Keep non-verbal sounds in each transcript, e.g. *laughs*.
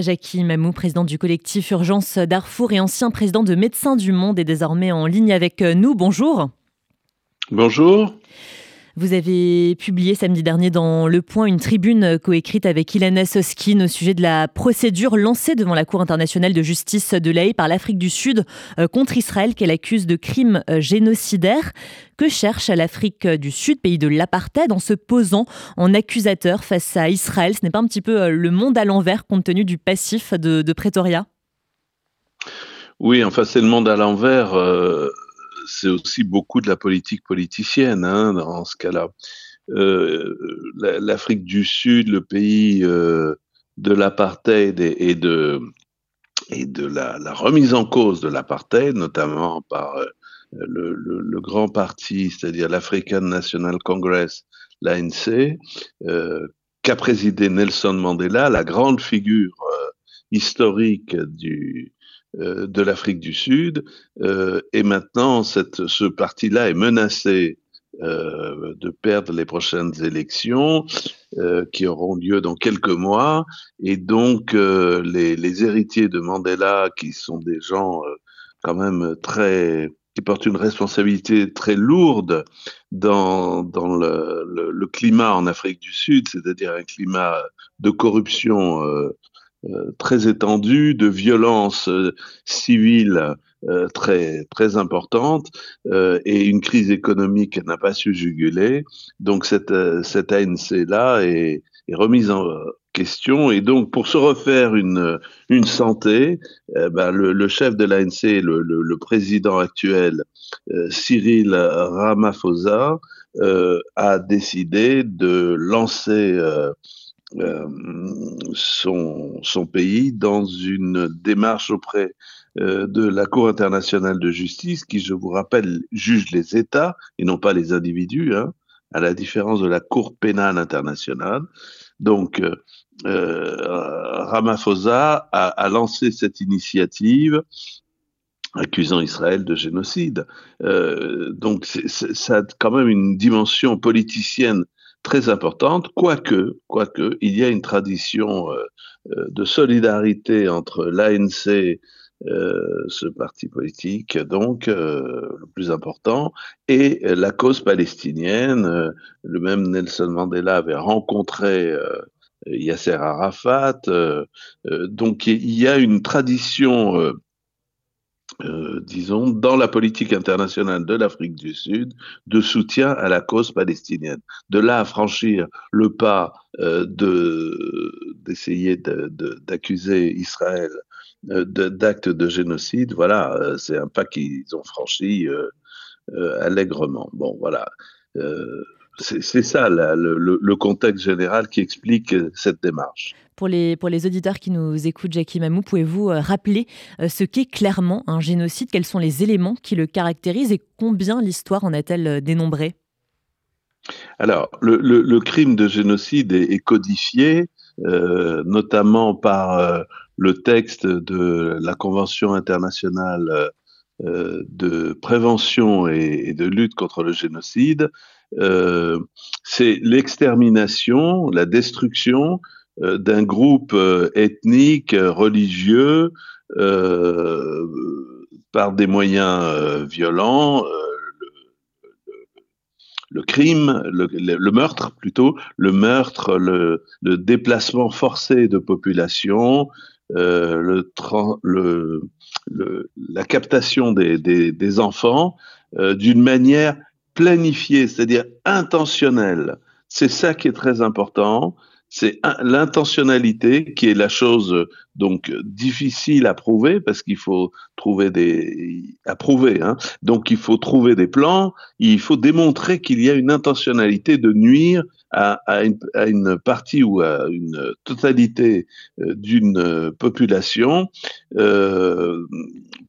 Jackie Mamou, président du collectif Urgence Darfour et ancien président de Médecins du Monde, est désormais en ligne avec nous. Bonjour. Bonjour. Vous avez publié samedi dernier dans Le Point une tribune coécrite avec Ilana Soskin au sujet de la procédure lancée devant la Cour internationale de justice de l'AE par l'Afrique du Sud euh, contre Israël qu'elle accuse de crimes euh, génocidaires. Que cherche l'Afrique du Sud, pays de l'apartheid, en se posant en accusateur face à Israël? Ce n'est pas un petit peu euh, le monde à l'envers compte tenu du passif de Pretoria? Oui, enfin c'est le monde à l'envers c'est aussi beaucoup de la politique politicienne hein, dans ce cas-là. Euh, L'Afrique du Sud, le pays euh, de l'apartheid et, de, la, remise en cause de l'apartheid, notamment par euh, le, grand parti, c'est-à-dire l'African National Congress, l'ANC, qu'a présidé Nelson Mandela, la grande figure historique du, euh, de l'Afrique du Sud. Euh, et maintenant, ce parti-là est menacé euh, de perdre les prochaines élections qui auront lieu dans quelques mois. Et donc, les, héritiers de Mandela, qui sont des gens quand même très qui portent une responsabilité très lourde dans, dans le, climat en Afrique du Sud, c'est-à-dire un climat de corruption très étendue, de violence euh, civile euh, très très importante et une crise économique n'a pas su juguler. Donc cette cette ANC là est, remise en question et donc pour se refaire une une santé, ben, le, chef de l'ANC, le, le, président actuel Cyril Ramaphosa, a décidé de lancer euh, son, pays dans une démarche auprès euh, de la Cour internationale de justice qui, je vous rappelle, juge les États et non pas les individus, hein, à la différence de la Cour pénale internationale. Donc, euh, Ramaphosa a, lancé cette initiative accusant Israël de génocide. Donc, ça a quand même une dimension politicienne très importante, quoique, quoique, il y a une tradition euh, euh, de solidarité entre l'ANC, euh, ce parti politique, donc le plus important, et la cause palestinienne. le même Nelson Mandela avait rencontré Yasser Arafat. donc il y a une tradition euh, disons, dans la politique internationale de l'Afrique du Sud, de soutien à la cause palestinienne. De là à franchir le pas euh, d'essayer d'accuser Israël euh, d'actes de, génocide, voilà, c'est un pas qu'ils ont franchi allègrement. Bon, voilà. C'est ça le contexte général qui explique cette démarche. Pour les, pour les auditeurs qui nous écoutent, Jackie Mamou, pouvez-vous euh, rappeler euh, ce qu'est clairement un génocide? Quels sont les éléments qui le caractérisent et combien l'histoire en a-t-elle euh, dénombré? Alors, le, crime de génocide est, codifié, notamment par le texte de la Convention internationale de prévention et, de lutte contre le génocide. C'est l'extermination, la destruction euh, d'un groupe euh, ethnique, euh, religieux, par des moyens violents, le, crime, le, meurtre plutôt, le meurtre, le, déplacement forcé de population, la captation des enfants d'une manière planifiée, c'est-à-dire intentionnelle. C'est ça qui est très important c'est l'intentionnalité qui est la chose donc difficile à prouver parce qu'il faut trouver des à prouver hein. donc il faut trouver des plans il faut démontrer qu'il y a une intentionnalité de nuire à, une, partie ou à une totalité euh, d'une population euh,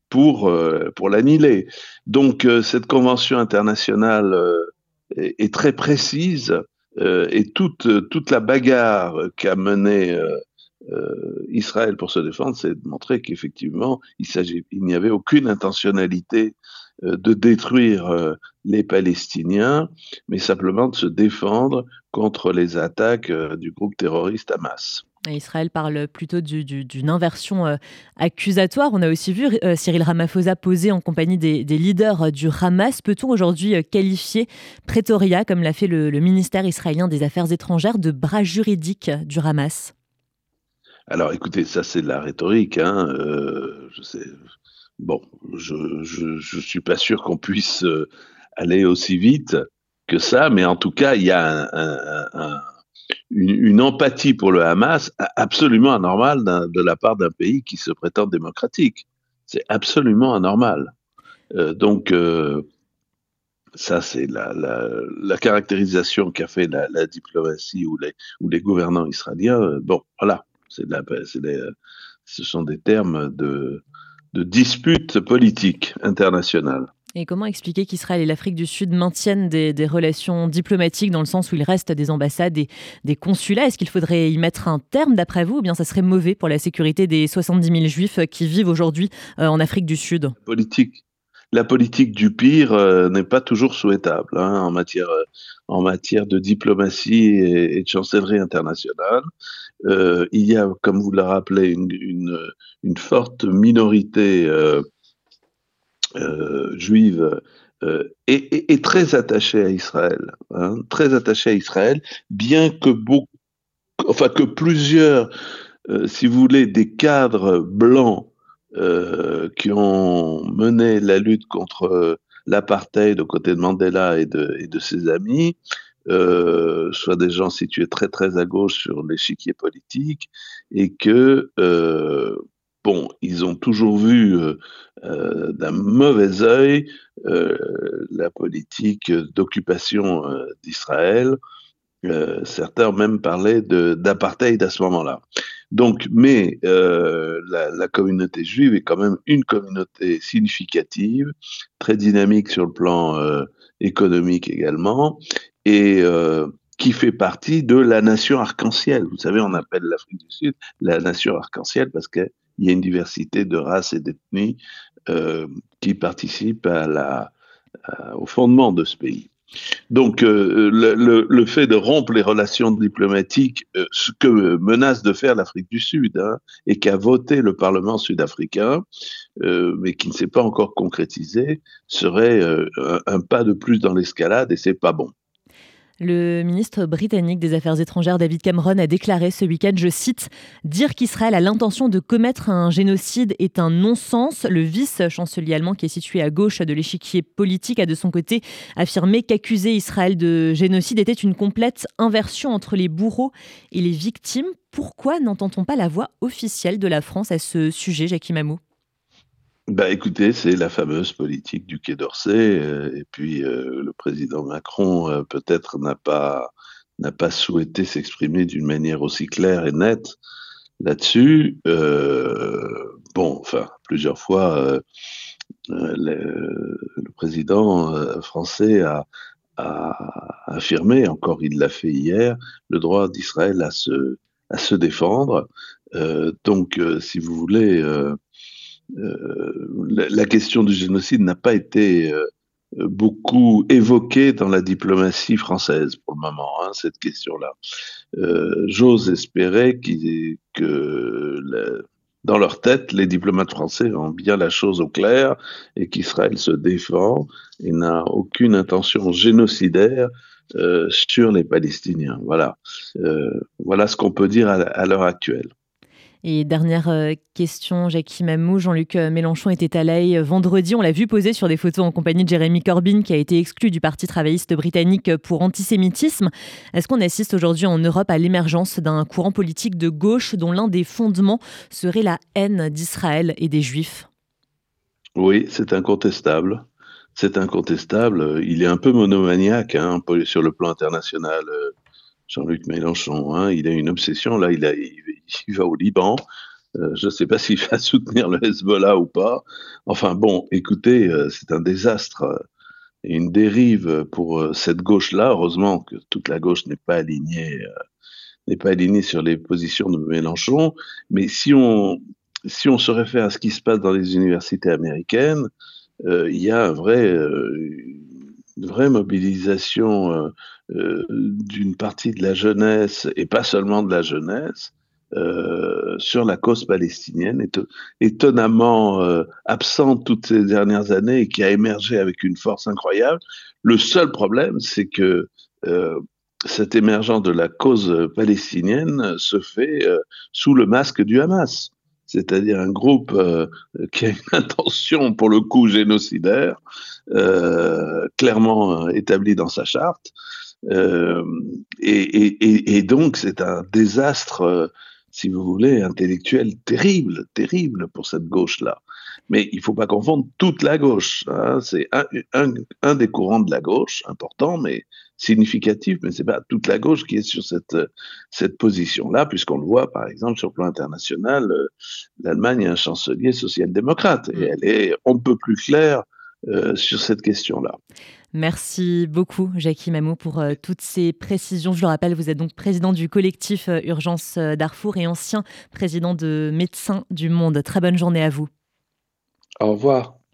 pour euh, pour l'annihiler donc cette convention internationale est, très précise et toute, toute la bagarre qu'a menée Israël pour se défendre, c'est de montrer qu'effectivement, il, il n'y avait aucune intentionnalité de détruire les Palestiniens, mais simplement de se défendre contre les attaques du groupe terroriste Hamas. Israël parle plutôt d'une inversion euh, accusatoire. On a aussi vu euh, Cyril Ramaphosa poser en compagnie des, leaders euh, du Hamas. Peut-on aujourd'hui qualifier Pretoria, comme l'a fait le, ministère israélien des Affaires étrangères, de bras juridique du Hamas? Alors écoutez, ça c'est de la rhétorique. Hein. je sais. Bon, je ne suis pas sûr qu'on puisse aller aussi vite que ça, mais en tout cas, il y a un une, empathie pour le Hamas absolument anormale de la part d'un pays qui se prétend démocratique. C'est absolument anormal. Euh, donc, euh, ça, c'est la, la, caractérisation qu'a fait la, diplomatie ou les, ou les gouvernants israéliens. Euh, bon, voilà, c'est ce sont des termes de, de dispute politique internationale. Et comment expliquer qu'Israël et l'Afrique du Sud maintiennent des, relations diplomatiques dans le sens où il reste des ambassades et des consulats? Est-ce qu'il faudrait y mettre un terme d'après vous ou bien ça serait mauvais pour la sécurité des 70 000 juifs qui vivent aujourd'hui euh, en Afrique du Sud? Politique. La politique du pire euh, n'est pas toujours souhaitable hein, en, matière, euh, en matière de diplomatie et, de chancellerie internationale. Il y a, comme vous l'avez rappelé, une, forte minorité euh, juive euh, est, très attachée à Israël, hein, très attachée à Israël, bien que beaucoup, enfin que plusieurs, euh, si vous voulez, des cadres blancs qui ont mené la lutte contre l'apartheid aux côtés de Mandela et de, et de ses amis, euh, soit des gens situés très très à gauche sur l'échiquier politique, et que euh, bon, ils ont toujours vu euh, euh, d'un mauvais œil la politique d'occupation d'Israël. certains même parlaient d'apartheid à ce moment-là. Donc, mais la, communauté juive est quand même une communauté significative, très dynamique sur le plan économique également, et qui fait partie de la nation arc-en-ciel. Vous savez, on appelle l'Afrique du Sud la nation arc-en-ciel parce que il y a une diversité de races et d'ethnies euh, qui participent à la, au fondement de ce pays. Donc, euh, le, fait de rompre les relations diplomatiques, euh, ce que menace de faire l'Afrique du Sud, hein, et qu'a voté le Parlement sud-africain, mais qui ne s'est pas encore concrétisé, serait un, un, pas de plus dans l'escalade, et c'est pas bon. Le ministre britannique des Affaires étrangères David Cameron a déclaré ce week-end, je cite, Dire qu'Israël a l'intention de commettre un génocide est un non-sens. Le vice-chancelier allemand, qui est situé à gauche de l'échiquier politique, a de son côté affirmé qu'accuser Israël de génocide était une complète inversion entre les bourreaux et les victimes. Pourquoi n'entend-on pas la voix officielle de la France à ce sujet, Jackie Mamou? Bah écoutez, c'est la fameuse politique du Quai d'Orsay, euh, et puis euh, le président Macron euh, peut-être n'a pas n'a pas souhaité s'exprimer d'une manière aussi claire et nette là-dessus. bon, enfin, plusieurs fois, le, le, président français a, a, affirmé, encore il l'a fait hier, le droit d'Israël à se à se défendre. donc, si vous voulez euh, la, question du génocide n'a pas été euh, beaucoup évoquée dans la diplomatie française pour le moment, hein, cette question-là. Euh, j'ose espérer que dans leur tête, les diplomates français ont bien la chose au clair et qu'Israël se défend et n'a aucune intention génocidaire sur les Palestiniens. Voilà, voilà ce qu'on peut dire à l'heure actuelle. Et dernière euh, question, Jackie Mamou, Jean-Luc euh, Mélenchon était à l'œil vendredi. On l'a vu poser sur des photos en compagnie de Jérémy Corbyn, qui a été exclu du Parti travailliste britannique pour antisémitisme. Est-ce qu'on assiste aujourd'hui en Europe à l'émergence d'un courant politique de gauche dont l'un des fondements serait la haine d'Israël et des Juifs? Oui, c'est incontestable. C'est incontestable. Il est un peu monomaniaque hein, sur le plan international. Euh, Jean-Luc Mélenchon, hein. il a une obsession. Là, il, a, il va au Liban. Euh, je ne sais pas *laughs* s'il va soutenir le Hezbollah ou pas. Enfin bon, écoutez, euh, c'est un désastre euh, et une dérive pour cette gauche-là. Heureusement que toute la gauche n'est pas alignée, n'est pas sur les positions de Mélenchon. Mais si on si on se réfère à ce qui se passe dans les universités américaines, il y a une vraie mobilisation d'une partie de la jeunesse et pas seulement de la jeunesse euh, sur la cause palestinienne, étonnamment euh, absente toutes ces dernières années et qui a émergé avec une force incroyable. Le seul problème, c'est que euh, cette émergence de la cause palestinienne se fait sous le masque du Hamas, c'est-à-dire un groupe qui a une *laughs* intention, pour le coup, génocidaire, clairement établie dans sa charte. Et, donc, c'est un désastre si vous voulez, intellectuel terrible, terrible pour cette gauche-là. Mais il ne faut pas confondre toute la gauche. Hein. C'est un, des courants de la gauche, important, mais significatif, mais ce n'est pas toute la gauche qui est sur cette, cette position-là, puisqu'on le voit, par exemple, sur le plan international, euh, l'Allemagne est un chancelier social-démocrate, et mm. elle est on ne peut plus claire euh, sur cette question-là. Merci beaucoup, Jackie Mamou, pour euh, toutes ces précisions. Je le rappelle, vous êtes donc président du collectif euh, Urgence Darfour et ancien président de Médecins du Monde. Très bonne journée à vous. Au revoir.